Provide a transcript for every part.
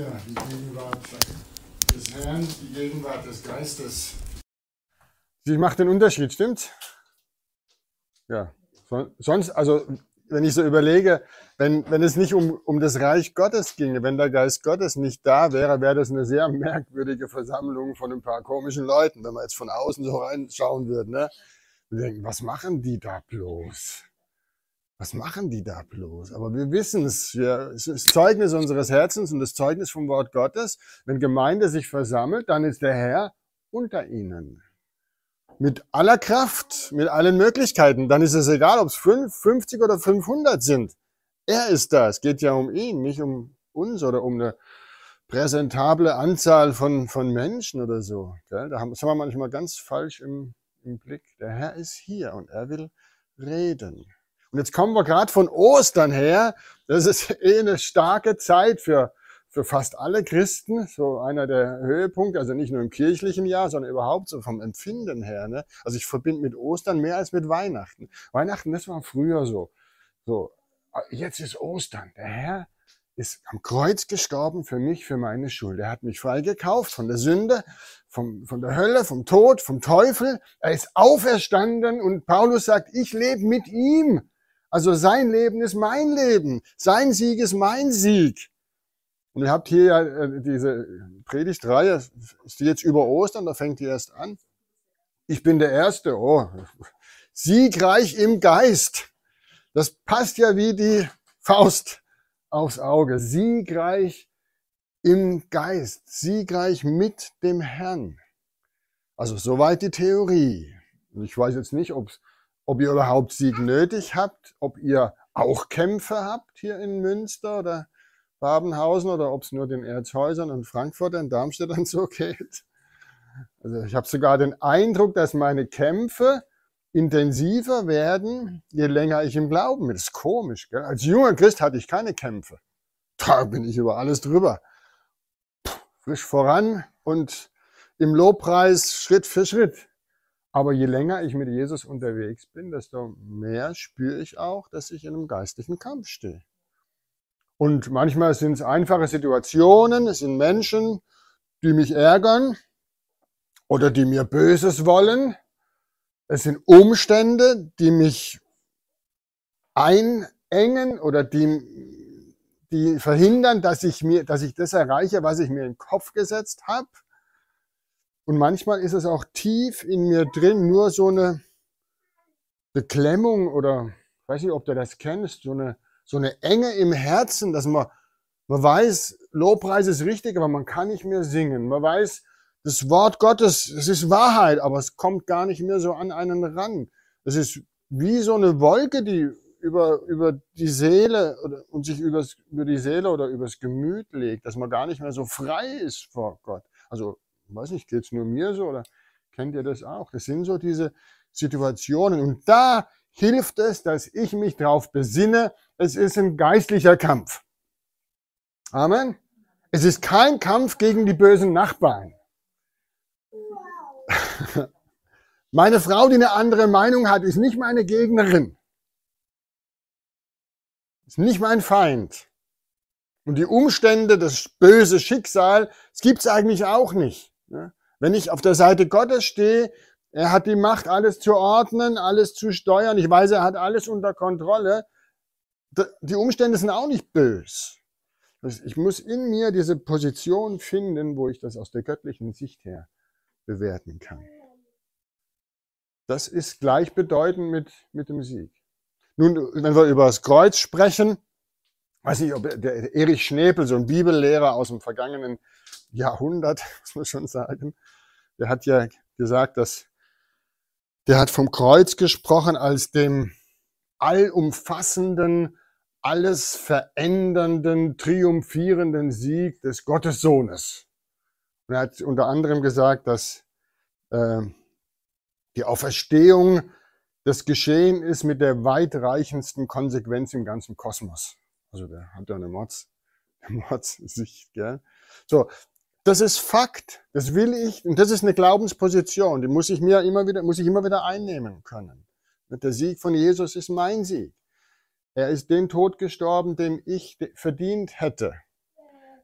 hier die Gegenwart des Herrn, die Gegenwart des Geistes. Sie macht den Unterschied, stimmt? Ja. Sonst, also wenn ich so überlege, wenn, wenn es nicht um, um das Reich Gottes ginge, wenn der Geist Gottes nicht da wäre, wäre das eine sehr merkwürdige Versammlung von ein paar komischen Leuten, wenn wir jetzt von außen so reinschauen würden. Ne? Wir denken, was machen die da bloß? Was machen die da bloß? Aber wir wissen es. Es ist Zeugnis unseres Herzens und das Zeugnis vom Wort Gottes. Wenn Gemeinde sich versammelt, dann ist der Herr unter ihnen. Mit aller Kraft, mit allen Möglichkeiten. Dann ist es egal, ob es 5, 50 oder 500 sind. Er ist da. Es geht ja um ihn, nicht um uns oder um eine präsentable Anzahl von, von Menschen oder so. Da haben, das haben wir manchmal ganz falsch im, im Blick. Der Herr ist hier und er will reden. Und jetzt kommen wir gerade von Ostern her. Das ist eh eine starke Zeit für, für fast alle Christen. So einer der Höhepunkte, also nicht nur im kirchlichen Jahr, sondern überhaupt so vom Empfinden her. Ne? Also ich verbinde mit Ostern mehr als mit Weihnachten. Weihnachten, das war früher so. So, jetzt ist Ostern. Der Herr ist am Kreuz gestorben für mich, für meine Schuld. Er hat mich freigekauft von der Sünde, vom, von der Hölle, vom Tod, vom Teufel. Er ist auferstanden und Paulus sagt, ich lebe mit ihm. Also sein Leben ist mein Leben. Sein Sieg ist mein Sieg. Und ihr habt hier ja äh, diese Predigtreihe, ist die jetzt über Ostern, da fängt die erst an. Ich bin der Erste, oh, siegreich im Geist. Das passt ja wie die Faust aufs Auge. Siegreich im Geist, siegreich mit dem Herrn. Also soweit die Theorie. Ich weiß jetzt nicht, ob es ob ihr überhaupt Sieg nötig habt, ob ihr auch Kämpfe habt hier in Münster oder Babenhausen oder ob es nur den Erzhäusern und Frankfurt und Darmstadt dann so geht. Also ich habe sogar den Eindruck, dass meine Kämpfe intensiver werden, je länger ich im Glauben bin. Das ist komisch. Gell? Als junger Christ hatte ich keine Kämpfe. Da bin ich über alles drüber. frisch voran und im Lobpreis Schritt für Schritt. Aber je länger ich mit Jesus unterwegs bin, desto mehr spüre ich auch, dass ich in einem geistlichen Kampf stehe. Und manchmal sind es einfache Situationen, es sind Menschen, die mich ärgern oder die mir Böses wollen. Es sind Umstände, die mich einengen oder die, die verhindern, dass ich, mir, dass ich das erreiche, was ich mir in den Kopf gesetzt habe. Und manchmal ist es auch tief in mir drin, nur so eine Beklemmung oder, ich weiß nicht, ob du das kennst, so eine, so eine Enge im Herzen, dass man, man weiß, Lobpreis ist richtig, aber man kann nicht mehr singen. Man weiß, das Wort Gottes, es ist Wahrheit, aber es kommt gar nicht mehr so an einen ran. Es ist wie so eine Wolke, die über, über die Seele oder, und sich übers, über die Seele oder übers Gemüt legt, dass man gar nicht mehr so frei ist vor Gott. Also weiß nicht, geht es nur mir so oder kennt ihr das auch? Das sind so diese Situationen. Und da hilft es, dass ich mich darauf besinne, es ist ein geistlicher Kampf. Amen. Es ist kein Kampf gegen die bösen Nachbarn. Meine Frau, die eine andere Meinung hat, ist nicht meine Gegnerin. Ist nicht mein Feind. Und die Umstände, das böse Schicksal, es gibt es eigentlich auch nicht. Wenn ich auf der Seite Gottes stehe, er hat die Macht, alles zu ordnen, alles zu steuern. Ich weiß, er hat alles unter Kontrolle. Die Umstände sind auch nicht bös. Ich muss in mir diese Position finden, wo ich das aus der göttlichen Sicht her bewerten kann. Das ist gleichbedeutend mit, mit dem Sieg. Nun, wenn wir über das Kreuz sprechen, weiß nicht, ob der Erich Schnepel, so ein Bibellehrer aus dem vergangenen Jahrhundert, muss man schon sagen, der hat ja gesagt, dass der hat vom Kreuz gesprochen als dem allumfassenden, alles verändernden, triumphierenden Sieg des Gottessohnes. Und er hat unter anderem gesagt, dass äh, die Auferstehung das Geschehen ist mit der weitreichendsten Konsequenz im ganzen Kosmos. Also der hat ja eine Mords, Mordssicht, gell? So, das ist Fakt. Das will ich. Und das ist eine Glaubensposition. Die muss ich mir immer wieder, muss ich immer wieder einnehmen können. Der Sieg von Jesus ist mein Sieg. Er ist den Tod gestorben, den ich verdient hätte.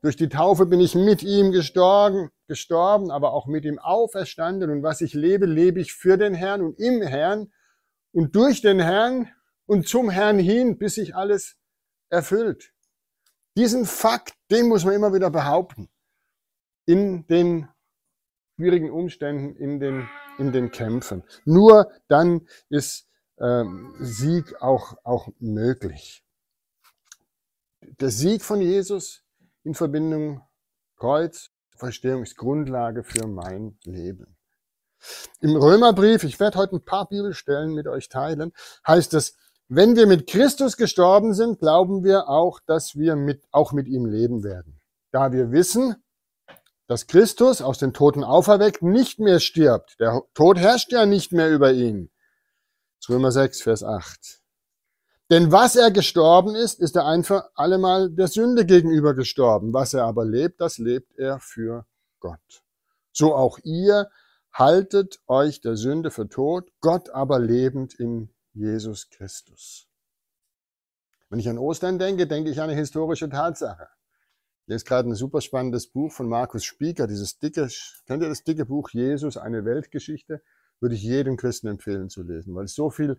Durch die Taufe bin ich mit ihm gestorben, gestorben, aber auch mit ihm auferstanden. Und was ich lebe, lebe ich für den Herrn und im Herrn und durch den Herrn und zum Herrn hin, bis sich alles erfüllt. Diesen Fakt, den muss man immer wieder behaupten. In den schwierigen Umständen, in den, in den Kämpfen. Nur dann ist ähm, Sieg auch, auch möglich. Der Sieg von Jesus in Verbindung Kreuz, Verstehung ist Grundlage für mein Leben. Im Römerbrief, ich werde heute ein paar Bibelstellen mit euch teilen, heißt es, wenn wir mit Christus gestorben sind, glauben wir auch, dass wir mit, auch mit ihm leben werden. Da wir wissen, dass Christus aus den Toten auferweckt nicht mehr stirbt. Der Tod herrscht ja nicht mehr über ihn. Römer 6, Vers 8. Denn was er gestorben ist, ist er einfach allemal der Sünde gegenüber gestorben. Was er aber lebt, das lebt er für Gott. So auch ihr haltet euch der Sünde für tot, Gott aber lebend in Jesus Christus. Wenn ich an Ostern denke, denke ich an eine historische Tatsache. Ist gerade ein super spannendes Buch von Markus Spieker, dieses dicke, kennt ihr das dicke Buch Jesus, eine Weltgeschichte? Würde ich jedem Christen empfehlen zu lesen, weil es so viel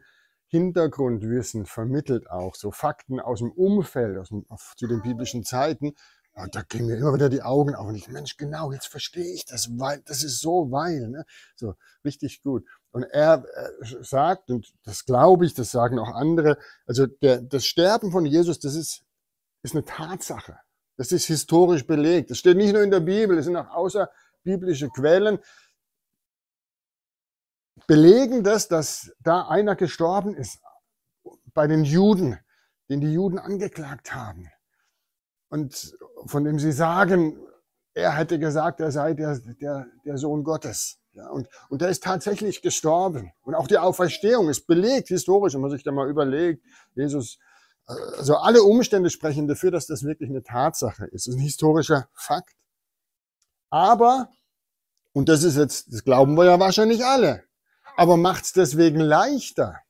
Hintergrundwissen vermittelt auch, so Fakten aus dem Umfeld, aus dem, zu den biblischen Zeiten. Und da gehen mir immer wieder die Augen auf und ich, Mensch, genau, jetzt verstehe ich das, weil, das ist so, weil, ne? so, richtig gut. Und er, er sagt, und das glaube ich, das sagen auch andere, also der, das Sterben von Jesus, das ist, ist eine Tatsache. Das ist historisch belegt. Das steht nicht nur in der Bibel, es sind auch außerbiblische Quellen belegen das, dass da einer gestorben ist bei den Juden, den die Juden angeklagt haben. Und von dem sie sagen, er hätte gesagt, er sei der, der, der Sohn Gottes. Ja, und, und der ist tatsächlich gestorben. Und auch die Auferstehung ist belegt, historisch, wenn man sich da mal überlegt. Jesus, also alle Umstände sprechen dafür, dass das wirklich eine Tatsache ist. Das ist ein historischer Fakt. Aber, und das ist jetzt, das glauben wir ja wahrscheinlich alle, aber macht es deswegen leichter?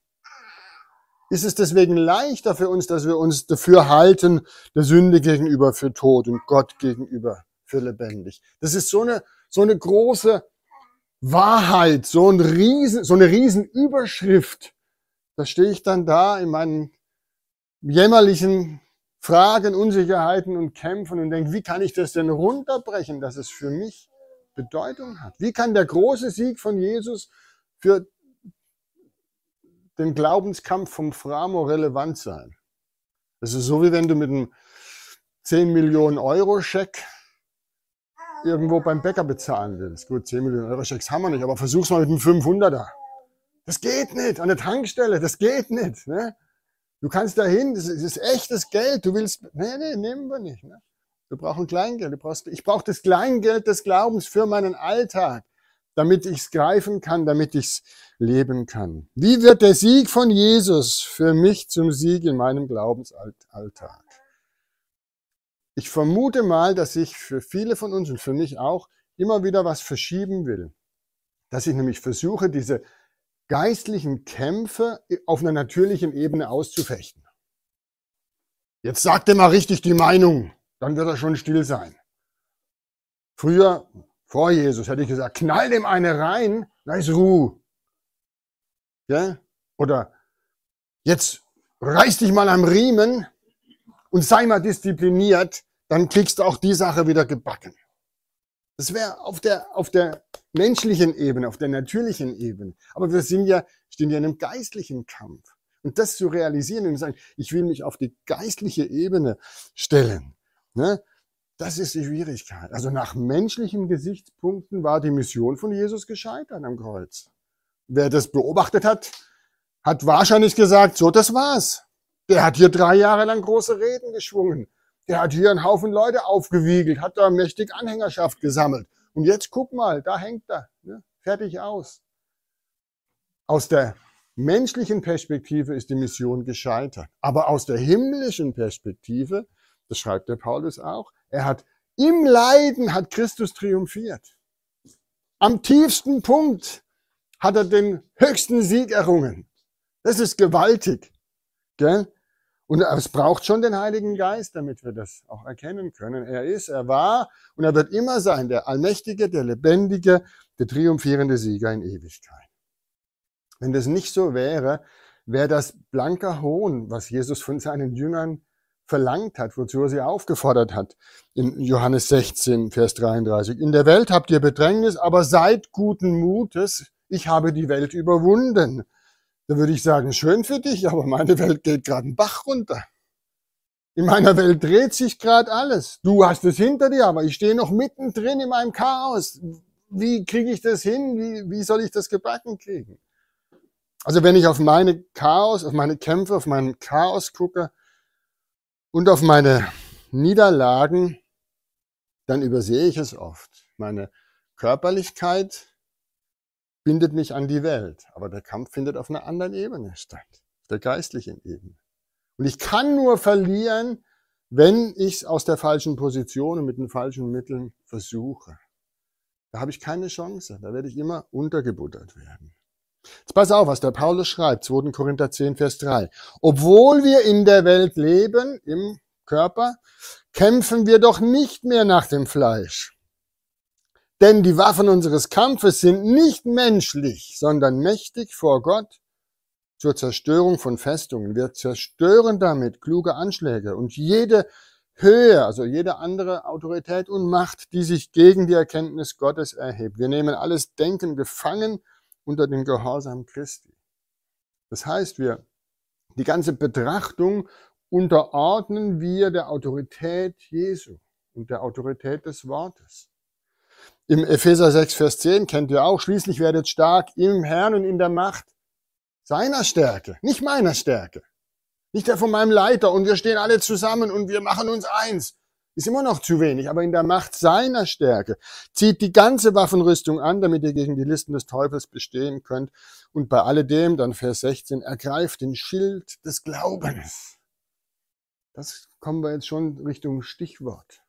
Ist es deswegen leichter für uns, dass wir uns dafür halten, der Sünde gegenüber für tot und Gott gegenüber für lebendig? Das ist so eine, so eine große Wahrheit, so, ein Riesen, so eine Riesenüberschrift. Da stehe ich dann da in meinen jämmerlichen Fragen, Unsicherheiten und Kämpfen und denke, wie kann ich das denn runterbrechen, dass es für mich Bedeutung hat? Wie kann der große Sieg von Jesus für den Glaubenskampf vom Framo relevant sein. Das ist so, wie wenn du mit einem 10 Millionen Euro Scheck irgendwo beim Bäcker bezahlen willst. Gut, 10 Millionen Euro Schecks haben wir nicht, aber versuch's mal mit einem 500er. Das geht nicht. An der Tankstelle, das geht nicht. Ne? Du kannst dahin, das ist, das ist echtes Geld. Du willst, nee, nee, nehmen wir nicht. Ne? Wir brauchen Kleingeld. Du brauchst, ich brauche das Kleingeld des Glaubens für meinen Alltag damit ich es greifen kann, damit ich es leben kann. Wie wird der Sieg von Jesus für mich zum Sieg in meinem Glaubensalltag? Ich vermute mal, dass ich für viele von uns und für mich auch immer wieder was verschieben will. Dass ich nämlich versuche, diese geistlichen Kämpfe auf einer natürlichen Ebene auszufechten. Jetzt sagt er mal richtig die Meinung, dann wird er schon still sein. Früher vor Jesus hätte ich gesagt, knall dem eine rein, da ist Ruhe. Ja? Oder jetzt reiß dich mal am Riemen und sei mal diszipliniert, dann kriegst du auch die Sache wieder gebacken. Das wäre auf der, auf der menschlichen Ebene, auf der natürlichen Ebene. Aber wir sind ja, stehen ja in einem geistlichen Kampf. Und das zu realisieren und zu sagen, ich will mich auf die geistliche Ebene stellen. Ne? Das ist die Schwierigkeit. Also nach menschlichen Gesichtspunkten war die Mission von Jesus gescheitert am Kreuz. Wer das beobachtet hat, hat wahrscheinlich gesagt, so, das war's. Der hat hier drei Jahre lang große Reden geschwungen. Der hat hier einen Haufen Leute aufgewiegelt, hat da mächtig Anhängerschaft gesammelt. Und jetzt guck mal, da hängt er. Ne? Fertig aus. Aus der menschlichen Perspektive ist die Mission gescheitert. Aber aus der himmlischen Perspektive, das schreibt der Paulus auch, er hat im Leiden hat Christus triumphiert. Am tiefsten Punkt hat er den höchsten Sieg errungen. Das ist gewaltig. Gell? Und es braucht schon den Heiligen Geist, damit wir das auch erkennen können. Er ist, er war und er wird immer sein, der Allmächtige, der Lebendige, der triumphierende Sieger in Ewigkeit. Wenn das nicht so wäre, wäre das blanker Hohn, was Jesus von seinen Jüngern verlangt hat, wozu er sie aufgefordert hat. In Johannes 16, Vers 33. In der Welt habt ihr Bedrängnis, aber seid guten Mutes. Ich habe die Welt überwunden. Da würde ich sagen, schön für dich, aber meine Welt geht gerade einen Bach runter. In meiner Welt dreht sich gerade alles. Du hast es hinter dir, aber ich stehe noch mittendrin in meinem Chaos. Wie kriege ich das hin? Wie, wie soll ich das gebacken kriegen? Also wenn ich auf meine Chaos, auf meine Kämpfe, auf meinen Chaos gucke und auf meine Niederlagen, dann übersehe ich es oft. Meine Körperlichkeit bindet mich an die Welt. Aber der Kampf findet auf einer anderen Ebene statt, der geistlichen Ebene. Und ich kann nur verlieren, wenn ich es aus der falschen Position und mit den falschen Mitteln versuche. Da habe ich keine Chance. Da werde ich immer untergebuttert werden. Jetzt pass auf, was der Paulus schreibt, 2. Korinther 10, Vers 3. Obwohl wir in der Welt leben, im Körper, kämpfen wir doch nicht mehr nach dem Fleisch. Denn die Waffen unseres Kampfes sind nicht menschlich, sondern mächtig vor Gott zur Zerstörung von Festungen. Wir zerstören damit kluge Anschläge und jede Höhe, also jede andere Autorität und Macht, die sich gegen die Erkenntnis Gottes erhebt. Wir nehmen alles Denken gefangen unter den Gehorsam Christi. Das heißt, wir, die ganze Betrachtung unterordnen wir der Autorität Jesu und der Autorität des Wortes. Im Epheser 6, Vers 10 kennt ihr auch, schließlich werdet stark im Herrn und in der Macht seiner Stärke, nicht meiner Stärke. Nicht der von meinem Leiter und wir stehen alle zusammen und wir machen uns eins. Ist immer noch zu wenig, aber in der Macht seiner Stärke. Zieht die ganze Waffenrüstung an, damit ihr gegen die Listen des Teufels bestehen könnt. Und bei alledem, dann Vers 16, ergreift den Schild des Glaubens. Das kommen wir jetzt schon Richtung Stichwort.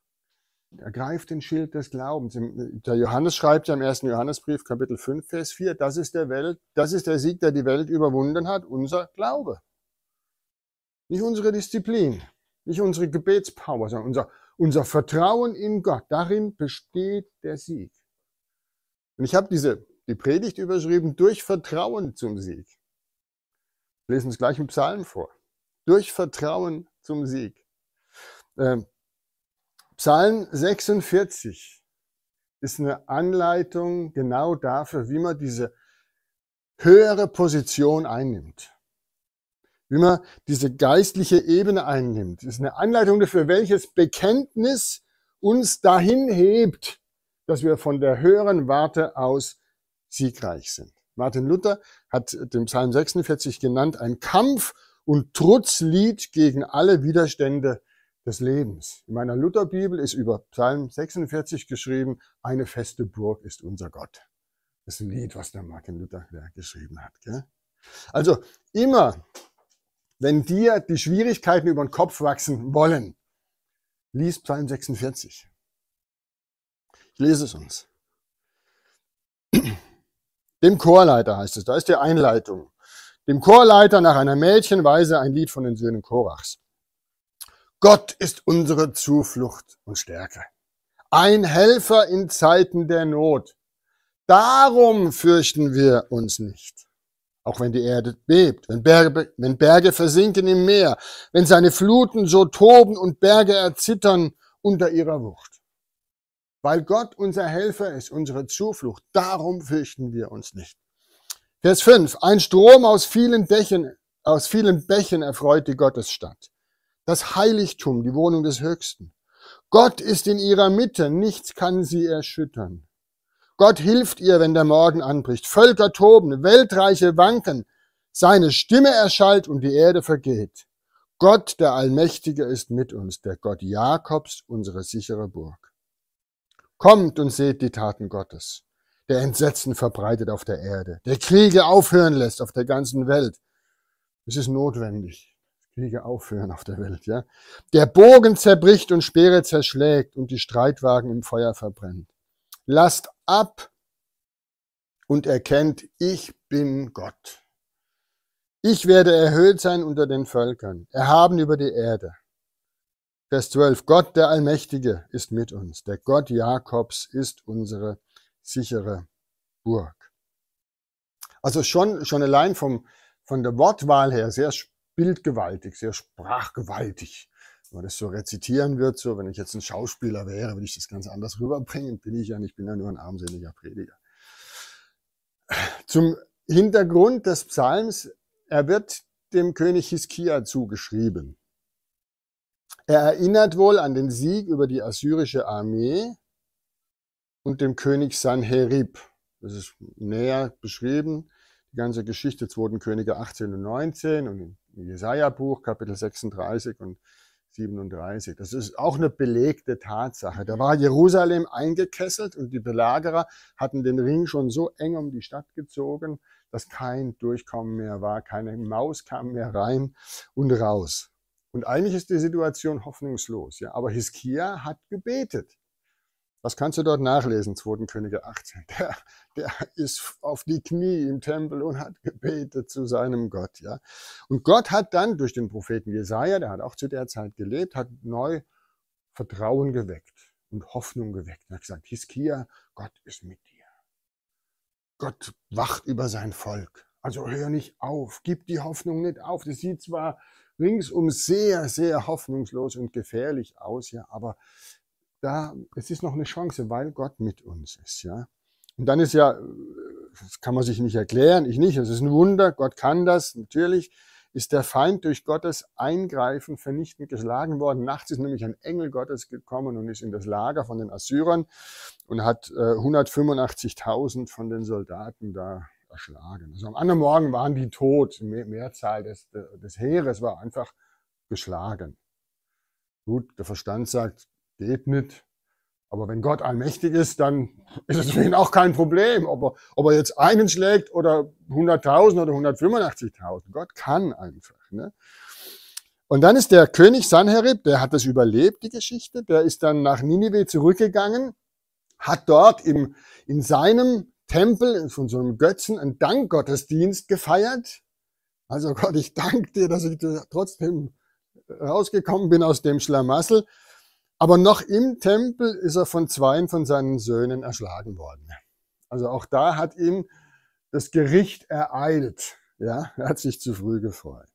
Ergreift den Schild des Glaubens. Der Johannes schreibt ja im ersten Johannesbrief, Kapitel 5, Vers 4, das ist der Welt, das ist der Sieg, der die Welt überwunden hat, unser Glaube. Nicht unsere Disziplin, nicht unsere Gebetspower, sondern unser, unser Vertrauen in Gott. Darin besteht der Sieg. Und ich habe diese, die Predigt überschrieben, durch Vertrauen zum Sieg. Lesen es gleich im Psalm vor. Durch Vertrauen zum Sieg. Ähm, Psalm 46 ist eine Anleitung genau dafür, wie man diese höhere Position einnimmt. Wie man diese geistliche Ebene einnimmt. Ist eine Anleitung dafür, welches Bekenntnis uns dahin hebt, dass wir von der höheren Warte aus siegreich sind. Martin Luther hat den Psalm 46 genannt, ein Kampf- und Trutzlied gegen alle Widerstände des Lebens. In meiner Lutherbibel ist über Psalm 46 geschrieben, eine feste Burg ist unser Gott. Das ist ein Lied, was der Martin Luther geschrieben hat. Gell? Also immer, wenn dir die Schwierigkeiten über den Kopf wachsen wollen, lies Psalm 46. Ich lese es uns. Dem Chorleiter heißt es, da ist die Einleitung. Dem Chorleiter nach einer Mädchenweise ein Lied von den Söhnen Korachs. Gott ist unsere Zuflucht und Stärke. Ein Helfer in Zeiten der Not. Darum fürchten wir uns nicht. Auch wenn die Erde bebt, wenn Berge, wenn Berge versinken im Meer, wenn seine Fluten so toben und Berge erzittern unter ihrer Wucht. Weil Gott unser Helfer ist, unsere Zuflucht, darum fürchten wir uns nicht. Vers 5. Ein Strom aus vielen Dächen, aus vielen Bächen erfreut die Gottesstadt das Heiligtum, die Wohnung des Höchsten. Gott ist in ihrer Mitte, nichts kann sie erschüttern. Gott hilft ihr, wenn der Morgen anbricht. Völker toben, Weltreiche wanken. Seine Stimme erschallt und die Erde vergeht. Gott, der Allmächtige, ist mit uns, der Gott Jakobs, unsere sichere Burg. Kommt und seht die Taten Gottes, der Entsetzen verbreitet auf der Erde, der Kriege aufhören lässt auf der ganzen Welt. Es ist notwendig. Kriege aufhören auf der Welt, ja. Der Bogen zerbricht und Speere zerschlägt und die Streitwagen im Feuer verbrennt. Lasst ab und erkennt, ich bin Gott. Ich werde erhöht sein unter den Völkern, erhaben über die Erde. Vers 12. Gott der Allmächtige ist mit uns. Der Gott Jakobs ist unsere sichere Burg. Also schon, schon allein vom, von der Wortwahl her sehr bildgewaltig, sehr sprachgewaltig. Wenn man das so rezitieren wird, so wenn ich jetzt ein Schauspieler wäre, würde ich das ganz anders rüberbringen. Bin ich ja nicht, ich bin ja nur ein armseliger Prediger. Zum Hintergrund des Psalms, er wird dem König Hiskia zugeschrieben. Er erinnert wohl an den Sieg über die assyrische Armee und dem König Sanherib. Das ist näher beschrieben, die ganze Geschichte 2. Könige 18 und 19 und im Jesaja-Buch, Kapitel 36 und 37. Das ist auch eine belegte Tatsache. Da war Jerusalem eingekesselt und die Belagerer hatten den Ring schon so eng um die Stadt gezogen, dass kein Durchkommen mehr war, keine Maus kam mehr rein und raus. Und eigentlich ist die Situation hoffnungslos. Ja? Aber Hiskia hat gebetet. Was kannst du dort nachlesen, 2. Könige 18? Der, der ist auf die Knie im Tempel und hat gebetet zu seinem Gott. Ja? Und Gott hat dann durch den Propheten Jesaja, der hat auch zu der Zeit gelebt, hat neu Vertrauen geweckt und Hoffnung geweckt. Er hat gesagt, Hiskia, Gott ist mit dir. Gott wacht über sein Volk. Also hör nicht auf, gib die Hoffnung nicht auf. Das sieht zwar ringsum sehr, sehr hoffnungslos und gefährlich aus, ja, aber da, es ist noch eine Chance, weil Gott mit uns ist, ja. Und dann ist ja, das kann man sich nicht erklären, ich nicht, es ist ein Wunder, Gott kann das, natürlich ist der Feind durch Gottes Eingreifen vernichtend geschlagen worden. Nachts ist nämlich ein Engel Gottes gekommen und ist in das Lager von den Assyrern und hat äh, 185.000 von den Soldaten da erschlagen. Also am anderen Morgen waren die tot, Mehr, Mehrzahl des, des Heeres war einfach geschlagen. Gut, der Verstand sagt, geht nicht. Aber wenn Gott allmächtig ist, dann ist es für ihn auch kein Problem, ob er, ob er jetzt einen schlägt oder 100.000 oder 185.000. Gott kann einfach. Ne? Und dann ist der König Sanherib, der hat das überlebt, die Geschichte, der ist dann nach Ninive zurückgegangen, hat dort im, in seinem Tempel von so einem Götzen einen Dankgottesdienst gefeiert. Also Gott, ich danke dir, dass ich trotzdem rausgekommen bin aus dem Schlamassel. Aber noch im Tempel ist er von zweien von seinen Söhnen erschlagen worden. Also auch da hat ihm das Gericht ereilt. Ja, er hat sich zu früh gefreut.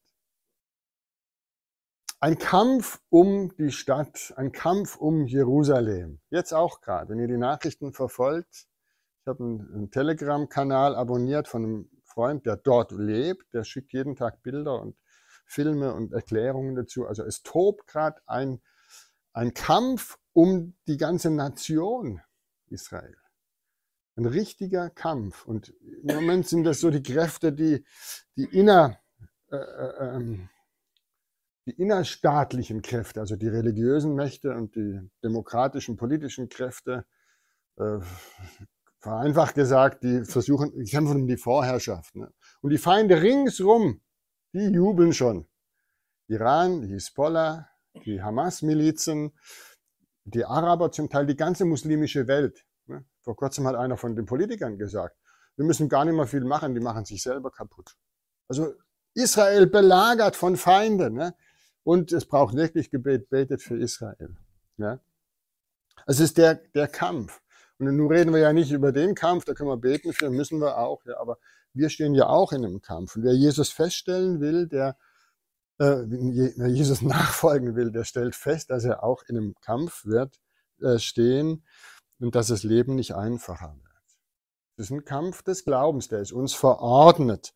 Ein Kampf um die Stadt, ein Kampf um Jerusalem. Jetzt auch gerade, wenn ihr die Nachrichten verfolgt. Ich habe einen Telegram-Kanal abonniert von einem Freund, der dort lebt. Der schickt jeden Tag Bilder und Filme und Erklärungen dazu. Also es tobt gerade ein ein Kampf um die ganze Nation Israel. Ein richtiger Kampf. Und im Moment sind das so die Kräfte, die, die inner, äh, äh, ähm, die innerstaatlichen Kräfte, also die religiösen Mächte und die demokratischen, politischen Kräfte, äh, vereinfacht gesagt, die versuchen, die kämpfen um die Vorherrschaft. Ne? Und die Feinde ringsrum, die jubeln schon. Iran, die Hisbollah, die Hamas-Milizen, die Araber, zum Teil die ganze muslimische Welt. Ne? Vor kurzem hat einer von den Politikern gesagt, wir müssen gar nicht mehr viel machen, die machen sich selber kaputt. Also Israel belagert von Feinden. Ne? Und es braucht wirklich Gebet, betet für Israel. Ja? Es ist der, der Kampf. Und nun reden wir ja nicht über den Kampf, da können wir beten für, müssen wir auch. Ja, aber wir stehen ja auch in einem Kampf. Und wer Jesus feststellen will, der wer Jesus nachfolgen will, der stellt fest, dass er auch in einem Kampf wird äh, stehen und dass das Leben nicht einfacher wird. Das ist ein Kampf des Glaubens, der ist uns verordnet.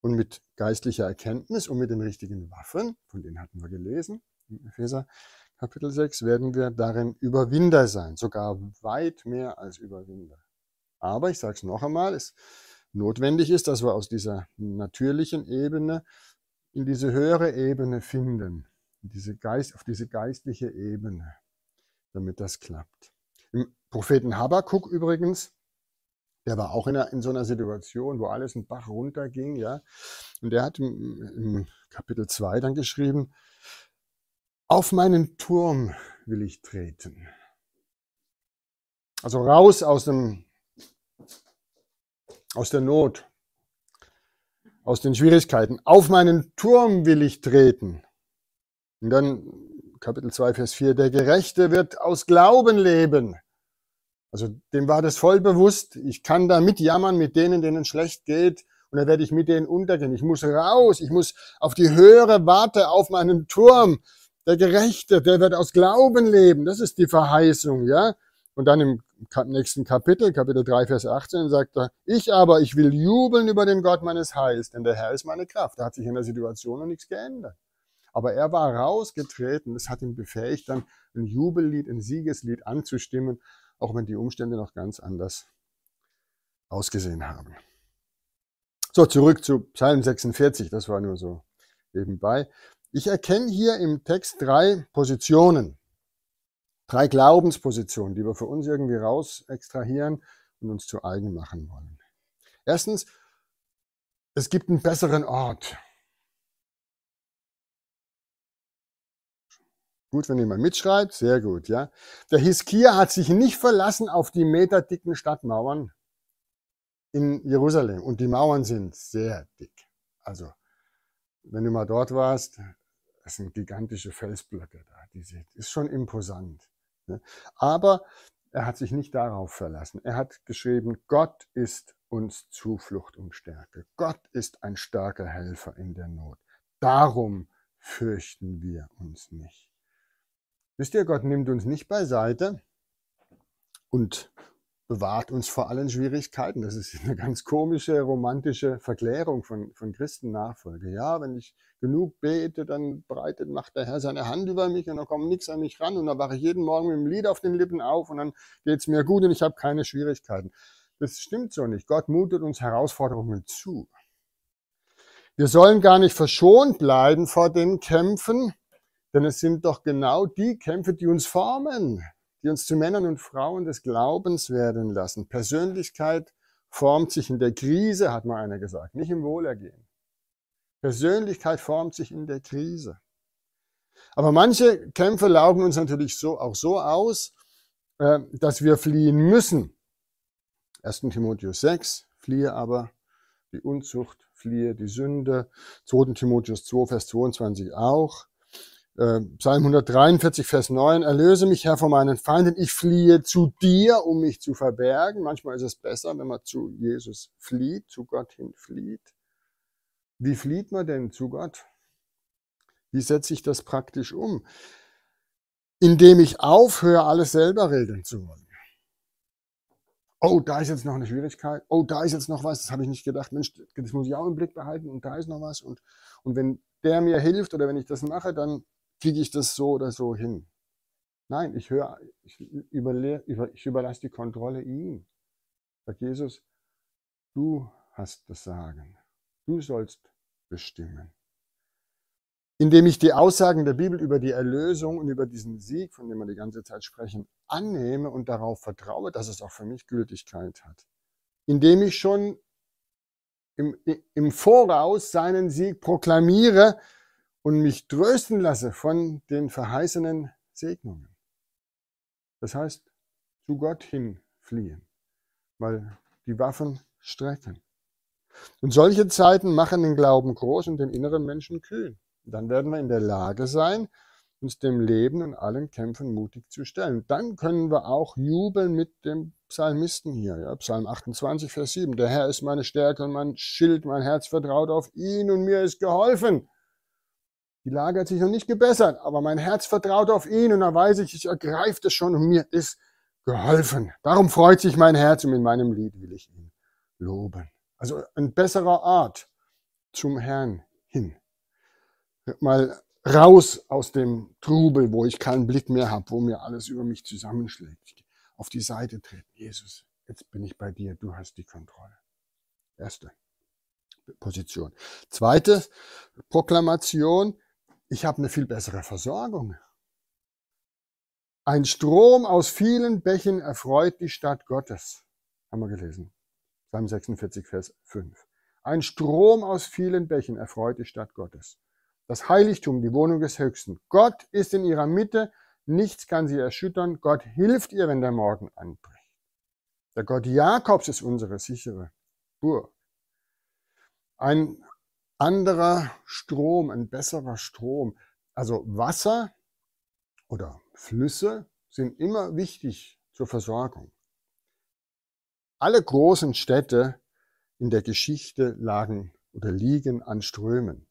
Und mit geistlicher Erkenntnis und mit den richtigen Waffen, von denen hatten wir gelesen, in Epheser Kapitel 6, werden wir darin Überwinder sein, sogar weit mehr als Überwinder. Aber ich sage es noch einmal, es notwendig ist, dass wir aus dieser natürlichen Ebene in diese höhere Ebene finden, diese Geist, auf diese geistliche Ebene, damit das klappt. Im Propheten Habakkuk übrigens, der war auch in, einer, in so einer Situation, wo alles ein Bach runterging, ja. Und der hat im, im Kapitel 2 dann geschrieben, auf meinen Turm will ich treten. Also raus aus dem, aus der Not, aus den Schwierigkeiten. Auf meinen Turm will ich treten. Und dann Kapitel 2, Vers 4, der Gerechte wird aus Glauben leben. Also dem war das voll bewusst. Ich kann da mitjammern mit denen, denen schlecht geht. Und dann werde ich mit denen untergehen. Ich muss raus. Ich muss auf die höhere Warte auf meinen Turm. Der Gerechte, der wird aus Glauben leben. Das ist die Verheißung, ja. Und dann im nächsten Kapitel, Kapitel 3, Vers 18, sagt er, ich aber, ich will jubeln über den Gott meines Heils, denn der Herr ist meine Kraft. Da hat sich in der Situation noch nichts geändert. Aber er war rausgetreten, das hat ihn befähigt, dann ein Jubellied, ein Siegeslied anzustimmen, auch wenn die Umstände noch ganz anders ausgesehen haben. So, zurück zu Psalm 46, das war nur so nebenbei. Ich erkenne hier im Text drei Positionen, drei Glaubenspositionen, die wir für uns irgendwie raus extrahieren und uns zu eigen machen wollen. Erstens, es gibt einen besseren Ort. Gut, wenn jemand mitschreibt, sehr gut, ja. Der Hiskia hat sich nicht verlassen auf die meterdicken Stadtmauern in Jerusalem. Und die Mauern sind sehr dick. Also, wenn du mal dort warst, das sind gigantische Felsblöcke da. Die sind, ist schon imposant. Ne? Aber er hat sich nicht darauf verlassen. Er hat geschrieben, Gott ist uns Zuflucht und Stärke. Gott ist ein starker Helfer in der Not. Darum fürchten wir uns nicht. Wisst ihr, Gott nimmt uns nicht beiseite und bewahrt uns vor allen Schwierigkeiten. Das ist eine ganz komische, romantische Verklärung von, von Christennachfolge. Ja, wenn ich genug bete, dann breitet, macht der Herr seine Hand über mich und dann kommt nichts an mich ran und dann wache ich jeden Morgen mit dem Lied auf den Lippen auf und dann geht es mir gut und ich habe keine Schwierigkeiten. Das stimmt so nicht. Gott mutet uns Herausforderungen zu. Wir sollen gar nicht verschont bleiben vor den Kämpfen, denn es sind doch genau die Kämpfe, die uns formen, die uns zu Männern und Frauen des Glaubens werden lassen. Persönlichkeit formt sich in der Krise, hat mal einer gesagt, nicht im Wohlergehen. Persönlichkeit formt sich in der Krise. Aber manche Kämpfe laufen uns natürlich so, auch so aus, äh, dass wir fliehen müssen. 1. Timotheus 6, fliehe aber die Unzucht, fliehe die Sünde. 2. Timotheus 2, Vers 22 auch. Äh, Psalm 143, Vers 9, erlöse mich, Herr, von meinen Feinden, ich fliehe zu dir, um mich zu verbergen. Manchmal ist es besser, wenn man zu Jesus flieht, zu Gott hin flieht. Wie flieht man denn zu Gott? Wie setze ich das praktisch um? Indem ich aufhöre, alles selber regeln zu wollen. Oh, da ist jetzt noch eine Schwierigkeit. Oh, da ist jetzt noch was. Das habe ich nicht gedacht. Mensch, das muss ich auch im Blick behalten. Und da ist noch was. Und, und wenn der mir hilft oder wenn ich das mache, dann kriege ich das so oder so hin. Nein, ich höre, ich, überle, ich überlasse die Kontrolle ihm. Sagt Jesus, du hast das Sagen. Du sollst bestimmen. Indem ich die Aussagen der Bibel über die Erlösung und über diesen Sieg, von dem wir die ganze Zeit sprechen, annehme und darauf vertraue, dass es auch für mich Gültigkeit hat. Indem ich schon im, im Voraus seinen Sieg proklamiere, und mich trösten lasse von den verheißenen Segnungen. Das heißt, zu Gott hin fliehen, weil die Waffen strecken. Und solche Zeiten machen den Glauben groß und den inneren Menschen kühl. Dann werden wir in der Lage sein, uns dem Leben und allen Kämpfen mutig zu stellen. Dann können wir auch jubeln mit dem Psalmisten hier, ja, Psalm 28, Vers 7. Der Herr ist meine Stärke und mein Schild, mein Herz vertraut auf ihn und mir ist geholfen. Die Lage hat sich noch nicht gebessert, aber mein Herz vertraut auf ihn und da weiß ich, ich ergreife das schon und mir ist geholfen. Darum freut sich mein Herz und in meinem Lied will ich ihn loben. Also ein besserer Ort zum Herrn hin. Mal raus aus dem Trubel, wo ich keinen Blick mehr habe, wo mir alles über mich zusammenschlägt. Auf die Seite treten. Jesus, jetzt bin ich bei dir, du hast die Kontrolle. Erste Position. Zweite Proklamation, ich habe eine viel bessere Versorgung. Ein Strom aus vielen Bächen erfreut die Stadt Gottes. Haben wir gelesen. Psalm 46, Vers 5. Ein Strom aus vielen Bächen erfreut die Stadt Gottes. Das Heiligtum, die Wohnung des Höchsten. Gott ist in ihrer Mitte, nichts kann sie erschüttern. Gott hilft ihr, wenn der Morgen anbricht. Der Gott Jakobs ist unsere sichere Burg. Ein anderer Strom, ein besserer Strom. Also Wasser oder Flüsse sind immer wichtig zur Versorgung. Alle großen Städte in der Geschichte lagen oder liegen an Strömen.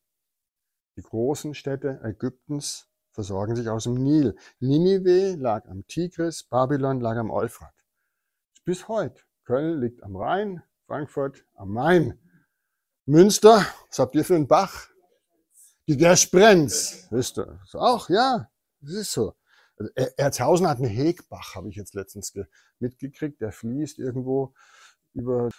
Die großen Städte Ägyptens versorgen sich aus dem Nil. Ninive lag am Tigris, Babylon lag am Euphrat. Bis heute. Köln liegt am Rhein, Frankfurt am Main. Münster, was habt ihr für einen Bach? Die der Sprenz, wisst ihr? Auch, ja, das ist so. Also Erzhausen hat einen Hegbach, habe ich jetzt letztens mitgekriegt. Der fließt irgendwo über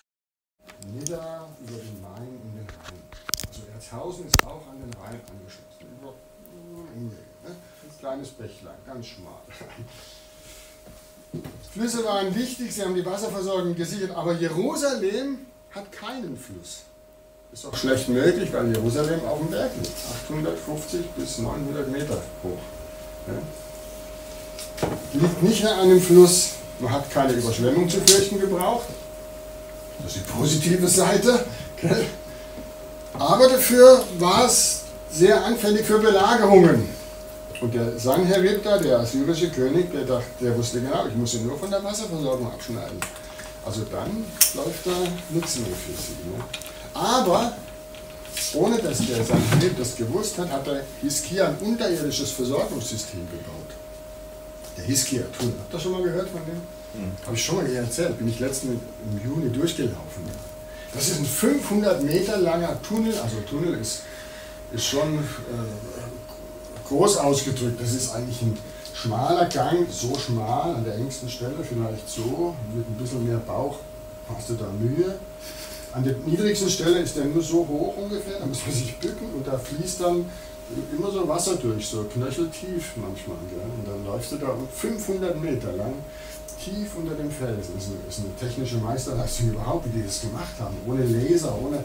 Nidda, über den Main in den Rhein. Also Erzhausen ist auch an den Rhein angeschlossen. Über, ne? Ein kleines Bächlein, ganz schmal. Flüsse waren wichtig, sie haben die Wasserversorgung gesichert, aber Jerusalem hat keinen Fluss. Ist auch schlecht möglich, weil Jerusalem auf dem Berg liegt. 850 bis 900 Meter hoch. Ja. Liegt nicht an dem Fluss. Man hat keine Überschwemmung zu fürchten gebraucht. Das ist die positive Seite. Aber dafür war es sehr anfällig für Belagerungen. Und der Sanherib da, der assyrische König, der, dachte, der wusste genau, ich muss ihn nur von der Wasserversorgung abschneiden. Also dann läuft da nichts für sie. Ne? Aber ohne dass der Sanherib das gewusst hat, hat der Hiskia ein unterirdisches Versorgungssystem gebaut. Der Hiskia-Tunnel. Habt ihr schon mal gehört von dem? Mhm. Habe ich schon mal erzählt. Bin ich letzten im Juni durchgelaufen. Das ist ein 500 Meter langer Tunnel. Also Tunnel ist, ist schon äh, groß ausgedrückt. Das ist eigentlich ein schmaler Gang, so schmal an der engsten Stelle, vielleicht so, mit ein bisschen mehr Bauch hast du da Mühe. An der niedrigsten Stelle ist der nur so hoch ungefähr, da muss man sich bücken und da fließt dann immer so Wasser durch, so knöcheltief manchmal. Gell? Und dann läufst du da 500 Meter lang tief unter dem Felsen. Das ist eine, ist eine technische Meisterleistung überhaupt, wie die das gemacht haben. Ohne Laser, ohne,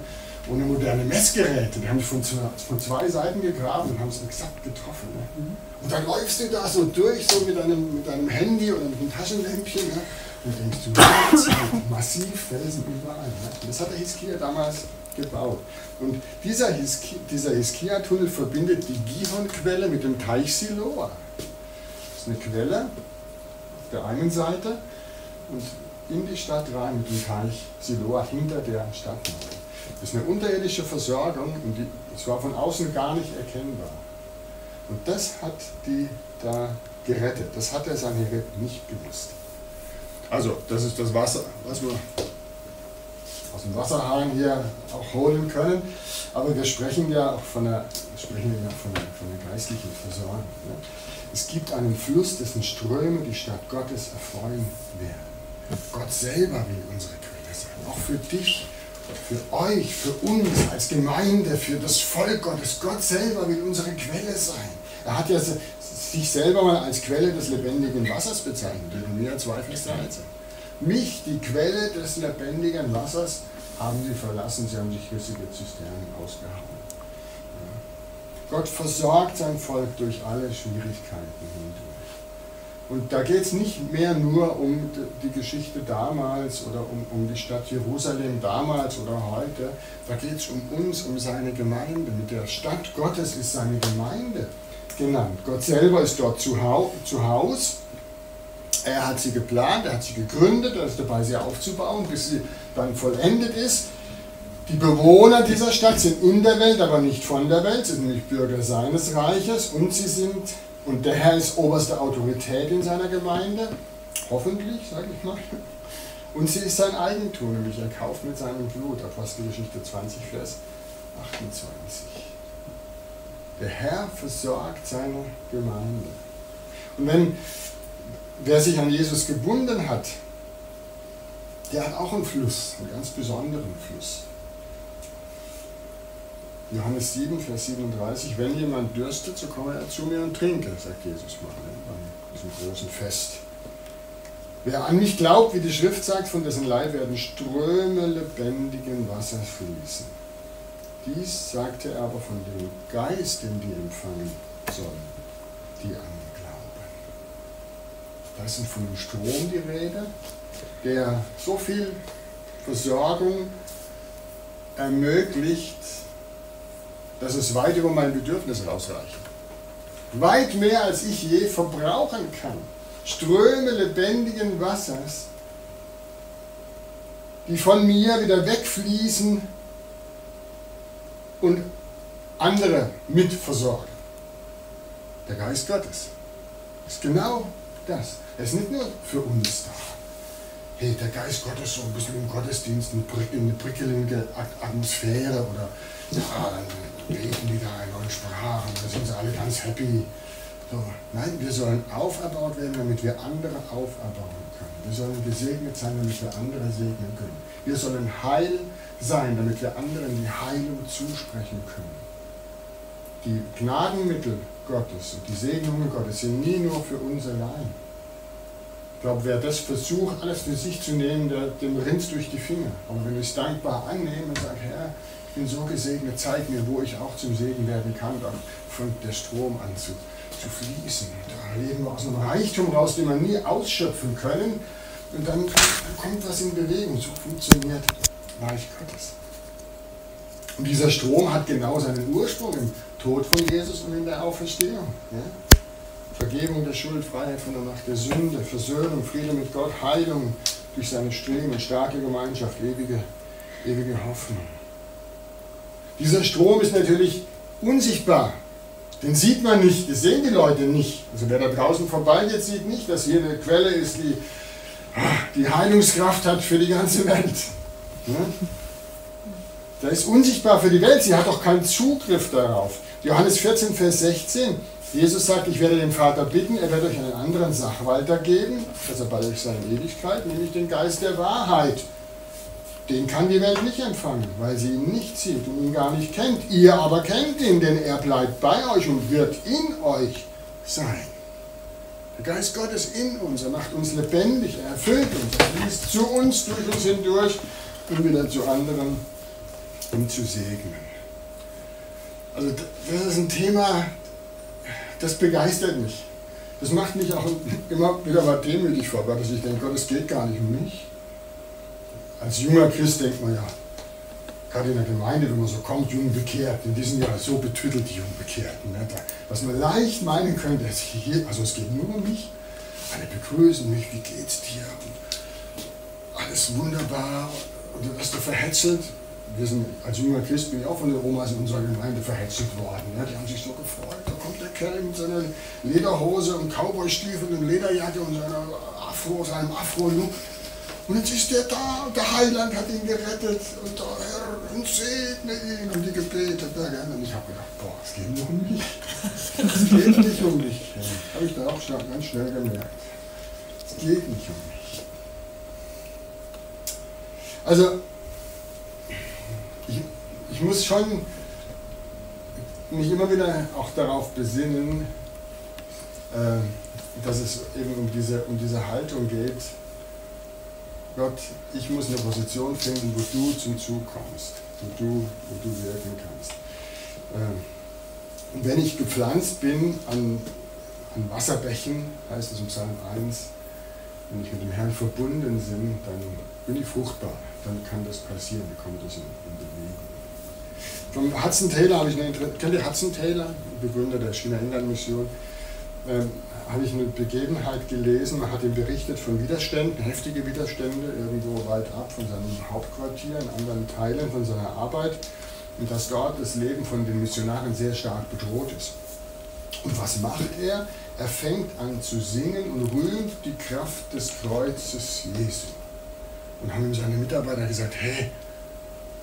ohne moderne Messgeräte. Die haben von von zwei Seiten gegraben und haben es exakt getroffen. Ne? Mhm. Und dann läufst du da so durch, so mit deinem, mit deinem Handy oder mit einem Taschenlämpchen. Ne? Und denkst du, massiv Felsen überall. Ne? Das hat der Hiskia damals gebaut. Und dieser, Hiskia, dieser Hiskia-Tunnel verbindet die Gihon-Quelle mit dem Teich Siloa. Das ist eine Quelle auf der einen Seite und in die Stadt rein mit dem Teich Siloa hinter der Stadtmauer. Das ist eine unterirdische Versorgung und die, das war von außen gar nicht erkennbar. Und das hat die da gerettet. Das hat der Sanhedrin nicht gewusst. Also, das ist das Wasser, was wir aus dem Wasserhahn hier auch holen können. Aber wir sprechen ja auch von der, sprechen ja von der, von der geistlichen Versorgung. Ne? Es gibt einen Fluss, dessen Ströme die Stadt Gottes erfreuen werden. Gott selber will unsere Quelle sein, auch für dich, für euch, für uns als Gemeinde, für das Volk Gottes. Gott selber will unsere Quelle sein. Er hat ja sich selber mal als Quelle des lebendigen Wassers bezeichnet. Jeremia 2, Vers 13. Mich, die Quelle des lebendigen Wassers, haben sie verlassen, sie haben sich rissige Zisternen ausgehauen. Ja. Gott versorgt sein Volk durch alle Schwierigkeiten hindurch. Und da geht es nicht mehr nur um die Geschichte damals oder um, um die Stadt Jerusalem damals oder heute. Da geht es um uns, um seine Gemeinde. Mit der Stadt Gottes ist seine Gemeinde genannt. Gott selber ist dort zu, Hau zu Haus. Er hat sie geplant, er hat sie gegründet, er ist dabei, sie aufzubauen, bis sie dann vollendet ist. Die Bewohner dieser Stadt sind in der Welt, aber nicht von der Welt, sind nämlich Bürger seines Reiches und sie sind, und der Herr ist oberste Autorität in seiner Gemeinde, hoffentlich, sage ich mal. Und sie ist sein Eigentum, nämlich er kauft mit seinem Blut, Apostelgeschichte 20, Vers 28. Der Herr versorgt seine Gemeinde. Und wenn wer sich an Jesus gebunden hat, der hat auch einen Fluss, einen ganz besonderen Fluss. Johannes 7, Vers 37, wenn jemand dürstet, so komme er zu mir und trinke, sagt Jesus mal ne, bei diesem großen Fest. Wer an mich glaubt, wie die Schrift sagt, von dessen Leib werden Ströme lebendigen Wassers fließen. Dies sagte er aber von dem Geist, den die empfangen sollen, die an. Da ist von einem Strom die Rede, der so viel Versorgung ermöglicht, dass es weit über mein Bedürfnis rausreicht. Weit mehr als ich je verbrauchen kann. Ströme lebendigen Wassers, die von mir wieder wegfließen und andere mitversorgen. Der Geist Gottes ist genau das. Er ist nicht nur für uns da. Hey, der Geist Gottes so ein bisschen im Gottesdienst, eine prickelnde Atmosphäre oder ja, dann reden die da in neuen Sprachen, da sind sie alle ganz happy. So, nein, wir sollen auferbaut werden, damit wir andere auferbauen können. Wir sollen gesegnet sein, damit wir andere segnen können. Wir sollen heil sein, damit wir anderen die Heilung zusprechen können. Die Gnadenmittel Gottes und die Segnungen Gottes sind nie nur für uns allein. Ich glaube, wer das versucht, alles für sich zu nehmen, der, dem rinnt durch die Finger. Aber wenn ich es dankbar annehme und sage, Herr, ich bin so gesegnet, zeig mir, wo ich auch zum Segen werden kann, dann fängt der Strom an zu, zu fließen. Da leben wir aus einem Reichtum raus, den wir nie ausschöpfen können. Und dann, dann kommt was in Bewegung. So funktioniert Reich Gottes. Und dieser Strom hat genau seinen Ursprung im Tod von Jesus und in der Auferstehung. Ja? Vergebung der Schuld, Freiheit von der Macht der Sünde, Versöhnung, Friede mit Gott, Heilung durch seine Streben, starke Gemeinschaft, ewige, ewige Hoffnung. Dieser Strom ist natürlich unsichtbar. Den sieht man nicht, das sehen die Leute nicht. Also wer da draußen vorbeigeht, sieht nicht, dass hier eine Quelle ist, die die Heilungskraft hat für die ganze Welt. Der ist unsichtbar für die Welt, sie hat auch keinen Zugriff darauf. Johannes 14, Vers 16. Jesus sagt, ich werde den Vater bitten, er wird euch einen anderen Sachwalter geben, er bei euch seine Ewigkeit, nämlich den Geist der Wahrheit. Den kann die Welt nicht empfangen, weil sie ihn nicht sieht und ihn gar nicht kennt. Ihr aber kennt ihn, denn er bleibt bei euch und wird in euch sein. Der Geist Gottes in uns, er macht uns lebendig, er erfüllt uns, er fließt zu uns, durch uns hindurch und wieder zu anderen, um zu segnen. Also das ist ein Thema, das begeistert mich. Das macht mich auch immer wieder mal demütig vor Gott, dass ich denke, Gott, es geht gar nicht um mich. Als junger Christ denkt man ja, gerade in der Gemeinde, wenn man so kommt, jung bekehrt, in diesem Jahr so betüttelt, die Jungbekehrten. Ne? Was man leicht meinen könnte, also es geht nur um mich. Alle begrüßen mich, wie geht's dir? Und alles wunderbar. Und du wirst du verhetzelt wir sind, als junger Christ bin ich auch von den Omas in unserer Gemeinde verhetzelt worden. Ne? Die haben sich so gefreut. Kerl mit seiner Lederhose und Cowboystiefeln und Lederjacke und seiner Afro, seinem Afro-Look. Und jetzt ist der da der Heiland hat ihn gerettet und der Herr und segne ihn und die gebetet. Ja, und ich habe gedacht, boah, es geht nicht um mich. Es geht nicht um mich. Habe ich da auch ganz schnell gemerkt. Es geht nicht um mich. Also ich, ich muss schon mich immer wieder auch darauf besinnen, äh, dass es eben um diese, um diese Haltung geht. Gott, ich muss eine Position finden, wo du zum Zug kommst, wo du, wo du wirken kannst. Äh, und wenn ich gepflanzt bin an, an Wasserbächen, heißt es im Psalm 1, wenn ich mit dem Herrn verbunden bin, dann bin ich fruchtbar dann kann das passieren, dann kommt das in, in Bewegung. Vom Hudson Taylor habe ich eine, kennt ihr Hudson Taylor, Begründer der China-England-Mission, ähm, habe ich eine Begebenheit gelesen, man hat ihm berichtet von Widerständen, heftige Widerstände, irgendwo weit ab von seinem Hauptquartier, in anderen Teilen von seiner Arbeit und dass dort das Leben von den Missionaren sehr stark bedroht ist. Und was macht er? Er fängt an zu singen und rühmt die Kraft des Kreuzes Jesu. Und haben ihm seine Mitarbeiter gesagt, hey,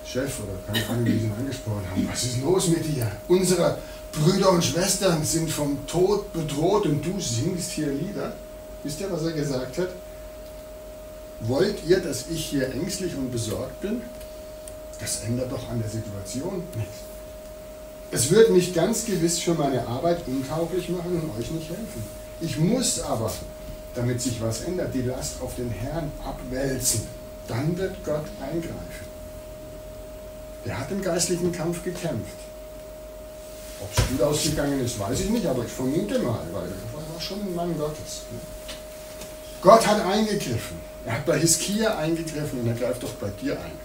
Chef oder keine Ahnung, wie sie ihn angesprochen haben, was ist los mit dir? Unsere Brüder und Schwestern sind vom Tod bedroht und du singst hier Lieder. Wisst ihr, was er gesagt hat? Wollt ihr, dass ich hier ängstlich und besorgt bin? Das ändert doch an der Situation nichts. Es wird mich ganz gewiss für meine Arbeit untauglich machen und euch nicht helfen. Ich muss aber, damit sich was ändert, die Last auf den Herrn abwälzen dann wird Gott eingreifen. Der hat im geistlichen Kampf gekämpft. Ob es gut ausgegangen ist, weiß ich nicht, aber ich vermute mal, weil er war schon ein Mann Gottes. Gott hat eingegriffen. Er hat bei Hiskia eingegriffen und er greift doch bei dir ein.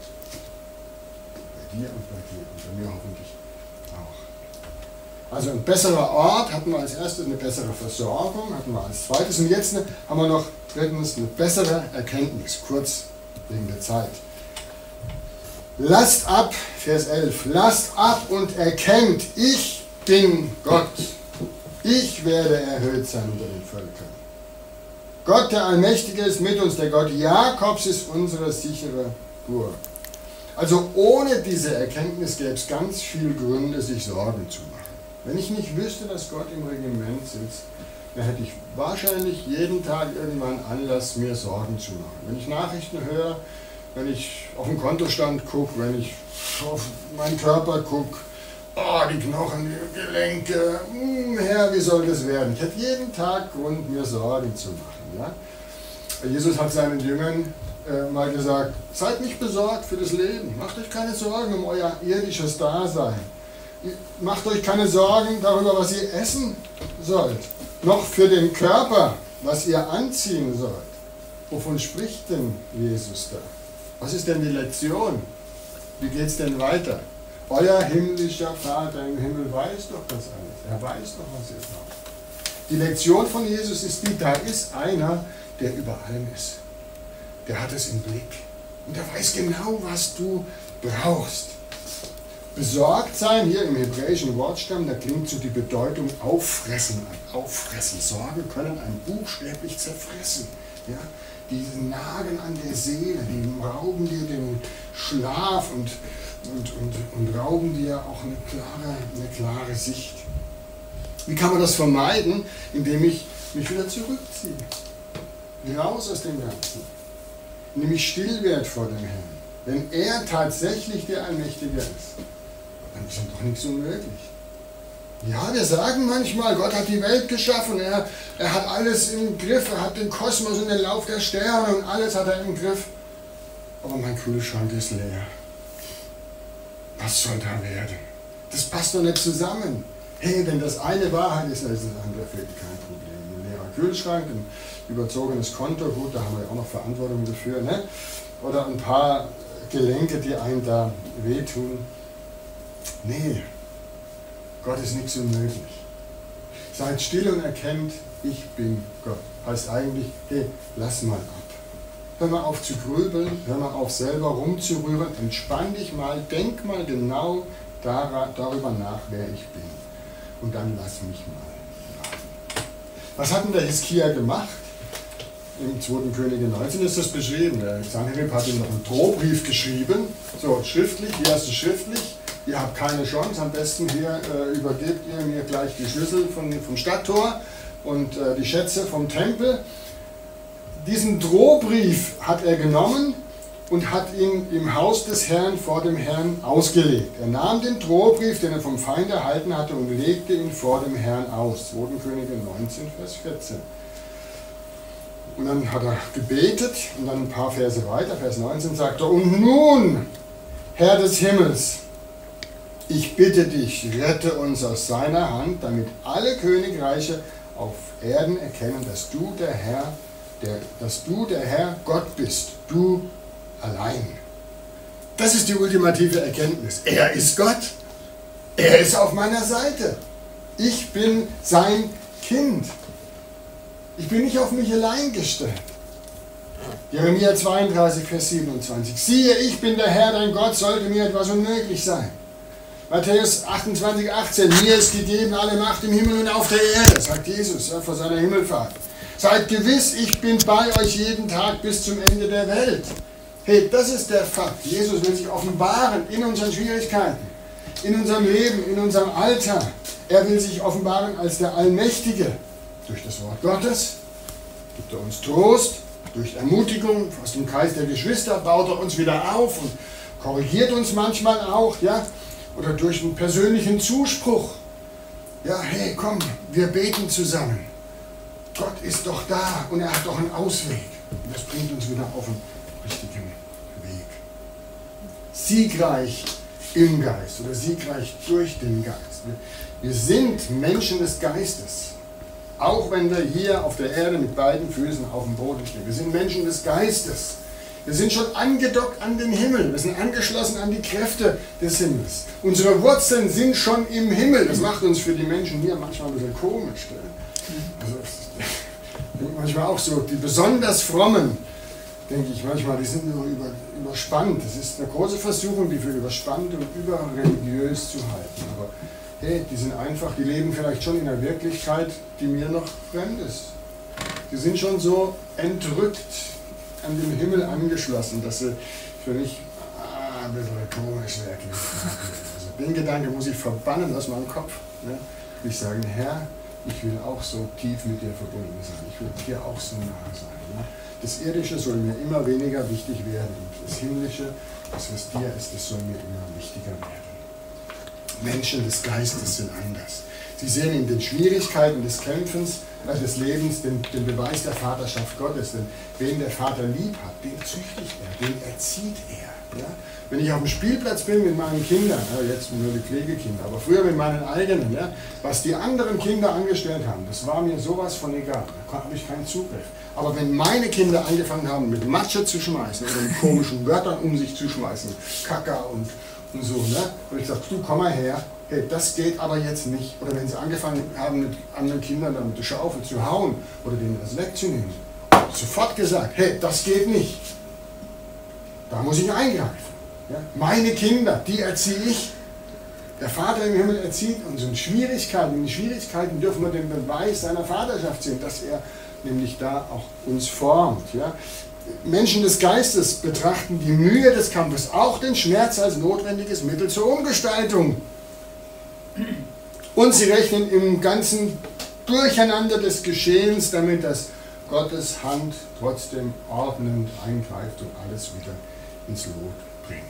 Bei dir und bei dir und bei mir hoffentlich auch. Also ein besserer Ort hatten wir als erstes, eine bessere Versorgung hatten wir als zweites und jetzt haben wir noch drittens eine bessere Erkenntnis, kurz wegen der Zeit. Lasst ab, Vers 11, lasst ab und erkennt, ich bin Gott. Ich werde erhöht sein unter den Völkern. Gott, der Allmächtige, ist mit uns. Der Gott Jakobs ist unsere sichere Burg. Also ohne diese Erkenntnis gäbe es ganz viele Gründe, sich Sorgen zu machen. Wenn ich nicht wüsste, dass Gott im Regiment sitzt, dann hätte ich wahrscheinlich jeden Tag irgendwann Anlass, mir Sorgen zu machen. Wenn ich Nachrichten höre, wenn ich auf den Kontostand gucke, wenn ich auf meinen Körper gucke, oh, die Knochen, die Gelenke, hm, Herr, wie soll das werden? Ich hätte jeden Tag Grund, mir Sorgen zu machen. Ja? Jesus hat seinen Jüngern äh, mal gesagt, seid nicht besorgt für das Leben, macht euch keine Sorgen um euer irdisches Dasein. Macht euch keine Sorgen darüber, was ihr essen sollt, noch für den Körper, was ihr anziehen sollt. Wovon spricht denn Jesus da? Was ist denn die Lektion? Wie geht es denn weiter? Euer himmlischer Vater im Himmel weiß doch das alles. Er weiß doch, was ihr braucht. Die Lektion von Jesus ist die, da ist einer, der über allem ist. Der hat es im Blick. Und der weiß genau, was du brauchst. Besorgt sein, hier im hebräischen Wortstamm, da klingt so die Bedeutung auffressen an. Auffressen. Sorgen können ein buchstäblich zerfressen. Ja? Die nagen an der Seele, die rauben dir den Schlaf und und, und, und rauben dir auch eine klare, eine klare Sicht. Wie kann man das vermeiden? Indem ich mich wieder zurückziehe. Raus aus dem Ganzen. Indem ich still werde vor dem Herrn. Wenn er tatsächlich der Allmächtige ist, dann ist ihm doch nichts unmöglich. Ja, wir sagen manchmal, Gott hat die Welt geschaffen, er, er hat alles im Griff, er hat den Kosmos und den Lauf der Sterne und alles hat er im Griff. Aber mein Kühlschrank ist leer. Was soll da werden? Das passt doch nicht zusammen. Hey, wenn das eine Wahrheit ist, dann ist das andere für kein Problem. Ein leerer Kühlschrank, ein überzogenes Konto, gut, da haben wir ja auch noch Verantwortung dafür. Ne? Oder ein paar Gelenke, die einem da wehtun. Nee, Gott ist nichts unmöglich. Seid still und erkennt, ich bin Gott. Heißt eigentlich, hey, lass mal ab. Hör mal auf zu grübeln, hör mal auf selber rumzurühren, entspann dich mal, denk mal genau darüber nach, wer ich bin. Und dann lass mich mal raten. Was hat denn der Hiskia gemacht? Im 2. Könige 19 ist das beschrieben. Der Sanherib hat ihm noch einen Drohbrief geschrieben. So, schriftlich, hier hast du schriftlich. Ihr habt keine Chance. Am besten hier äh, übergebt ihr mir gleich die Schlüssel von, vom Stadttor und äh, die Schätze vom Tempel diesen Drohbrief hat er genommen und hat ihn im Haus des Herrn vor dem Herrn ausgelegt. Er nahm den Drohbrief, den er vom Feind erhalten hatte, und legte ihn vor dem Herrn aus. 2. Könige 19, Vers 14. Und dann hat er gebetet und dann ein paar Verse weiter, Vers 19 sagt er, und nun, Herr des Himmels, ich bitte dich, rette uns aus seiner Hand, damit alle Königreiche auf Erden erkennen, dass du der Herr der, dass du der Herr Gott bist, du allein. Das ist die ultimative Erkenntnis. Er ist Gott. Er ist auf meiner Seite. Ich bin sein Kind. Ich bin nicht auf mich allein gestellt. Jeremia 32, Vers 27. Siehe, ich bin der Herr, dein Gott, sollte mir etwas unmöglich sein. Matthäus 28, 18. Mir ist gegeben alle Macht im Himmel und auf der Erde, sagt Jesus ja, vor seiner Himmelfahrt. Seid gewiss, ich bin bei euch jeden Tag bis zum Ende der Welt. Hey, das ist der Fakt. Jesus will sich offenbaren in unseren Schwierigkeiten, in unserem Leben, in unserem Alter. Er will sich offenbaren als der Allmächtige. Durch das Wort Gottes gibt er uns Trost, durch Ermutigung aus dem Kreis der Geschwister baut er uns wieder auf und korrigiert uns manchmal auch, ja, oder durch einen persönlichen Zuspruch. Ja, hey, komm, wir beten zusammen. Gott ist doch da und er hat doch einen Ausweg. Und das bringt uns wieder auf den richtigen Weg. Siegreich im Geist oder siegreich durch den Geist. Wir sind Menschen des Geistes. Auch wenn wir hier auf der Erde mit beiden Füßen auf dem Boden stehen. Wir sind Menschen des Geistes. Wir sind schon angedockt an den Himmel. Wir sind angeschlossen an die Kräfte des Himmels. Unsere Wurzeln sind schon im Himmel. Das macht uns für die Menschen hier manchmal ein bisschen komisch. Also, manchmal auch so, die besonders frommen, denke ich manchmal, die sind nur über, überspannt. Das ist eine große Versuchung, die für überspannt und überreligiös zu halten. Aber hey, die sind einfach, die leben vielleicht schon in einer Wirklichkeit, die mir noch fremd ist. Die sind schon so entrückt an den Himmel angeschlossen, dass sie für mich ah, ein bisschen komisch wirklich. Also den Gedanke muss ich verbannen aus meinem Kopf. Ne? Ich sage, Herr, ich will auch so tief mit dir verbunden sein. Ich will dir auch so nah sein. Ne? Das Irdische soll mir immer weniger wichtig werden. Das Himmlische, das was dir ist, das soll mir immer wichtiger werden. Menschen des Geistes sind anders. Sie sehen in den Schwierigkeiten des Kämpfens, des Lebens den, den, Beweis der Vaterschaft Gottes. Denn wen der Vater lieb hat, den züchtigt er, den erzieht er. Ja? Wenn ich auf dem Spielplatz bin mit meinen Kindern, ja, jetzt nur die Pflegekinder, aber früher mit meinen eigenen, ja, was die anderen Kinder angestellt haben, das war mir sowas von egal. Da habe ich keinen Zugriff. Aber wenn meine Kinder angefangen haben, mit Matsche zu schmeißen oder mit komischen Wörtern um sich zu schmeißen, Kaka und, und so, ne? habe ich gesagt, du komm mal her, hey, das geht aber jetzt nicht. Oder wenn sie angefangen haben, mit anderen Kindern dann mit der Schaufel zu hauen oder denen das wegzunehmen, sofort gesagt, hey, das geht nicht. Da muss ich eingreifen. Ja? Meine Kinder, die erziehe ich. Der Vater im Himmel erzieht uns in Schwierigkeiten. In Schwierigkeiten dürfen wir den Beweis seiner Vaterschaft sehen, dass er nämlich da auch uns formt. Ja? Menschen des Geistes betrachten die Mühe des Kampfes, auch den Schmerz als notwendiges Mittel zur Umgestaltung. Und sie rechnen im ganzen Durcheinander des Geschehens damit, dass Gottes Hand trotzdem ordnend eingreift und alles wieder ins Lot bringt.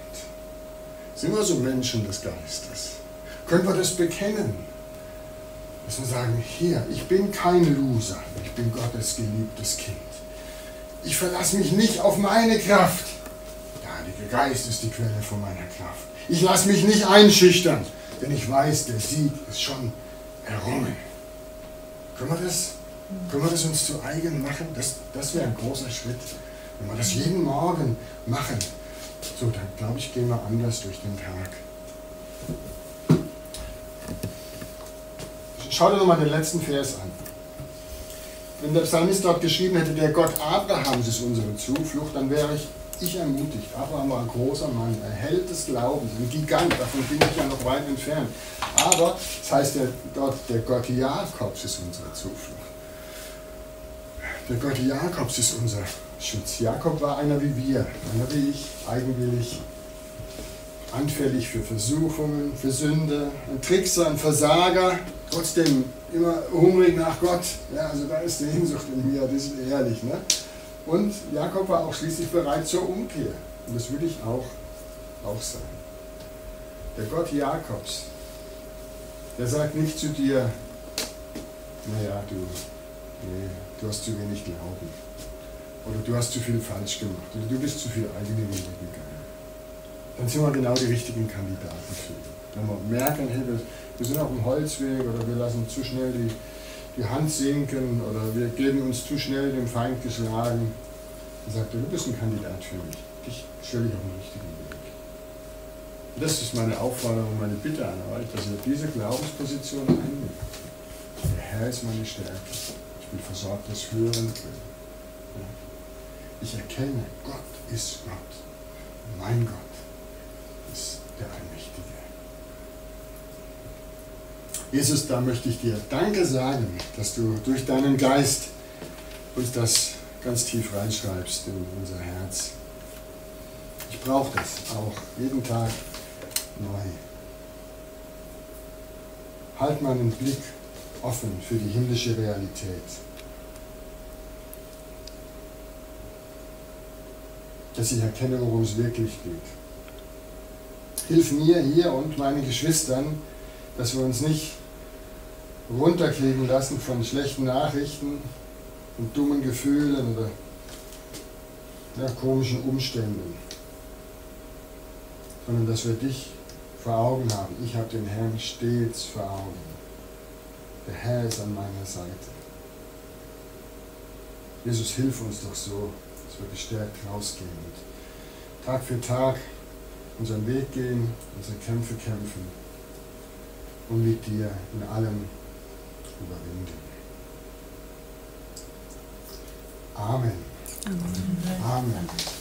Sind wir so Menschen des Geistes? Können wir das bekennen? Dass wir sagen, hier, ich bin kein Loser, ich bin Gottes geliebtes Kind. Ich verlasse mich nicht auf meine Kraft. Der Heilige Geist ist die Quelle von meiner Kraft. Ich lasse mich nicht einschüchtern, denn ich weiß, der Sieg ist schon errungen. Können wir das, können wir das uns zu eigen machen? Das, das wäre ein großer Schritt. Wenn wir das jeden Morgen machen, so, dann glaube ich, gehen wir anders durch den Tag. Schau dir nochmal den letzten Vers an. Wenn der Psalmist dort geschrieben hätte, der Gott Abrahams ist unsere Zuflucht, dann wäre ich, ich ermutigt. Abraham war ein großer Mann, ein Held des Glaubens, ein Gigant, davon bin ich ja noch weit entfernt. Aber, das heißt ja dort, der Gott Jakobs ist unsere Zuflucht. Der Gott Jakobs ist unser Schutz. Jakob war einer wie wir, einer wie ich, eigenwillig, anfällig für Versuchungen, für Sünde, ein Trickser, ein Versager, trotzdem immer hungrig nach Gott. Ja, also da ist die Hinsucht in mir, das ist ehrlich. Ne? Und Jakob war auch schließlich bereit zur Umkehr. Und das will ich auch, auch sein. Der Gott Jakobs, der sagt nicht zu dir, naja, du, nee, du hast zu wenig Glauben. Oder du hast zu viel falsch gemacht. Oder du bist zu viel eigene Wege gegangen dann sind wir genau die richtigen Kandidaten für. Wenn wir merken, hey, wir sind auf dem Holzweg oder wir lassen zu schnell die, die Hand sinken oder wir geben uns zu schnell dem Feind geschlagen, dann sagt er, du bist ein Kandidat für mich. Dich stelle ich auf den richtigen Weg. Das ist meine Aufforderung, meine Bitte an euch, dass ihr diese Glaubensposition einnimmt. Der Herr ist meine Stärke. Ich bin versorgtes Hören drin. Ich erkenne, Gott ist Gott. Mein Gott ist der Allmächtige. Jesus, da möchte ich dir Danke sagen, dass du durch deinen Geist uns das ganz tief reinschreibst in unser Herz. Ich brauche das auch jeden Tag neu. Halt meinen Blick offen für die himmlische Realität. Dass ich erkenne, worum es wirklich geht. Hilf mir hier und meinen Geschwistern, dass wir uns nicht runterkriegen lassen von schlechten Nachrichten und dummen Gefühlen oder ja, komischen Umständen, sondern dass wir dich vor Augen haben. Ich habe den Herrn stets vor Augen. Der Herr ist an meiner Seite. Jesus, hilf uns doch so, dass wir gestärkt rausgehen und Tag für Tag unseren Weg gehen, unsere Kämpfe kämpfen und mit dir in allem überwinden. Amen. Amen. Amen.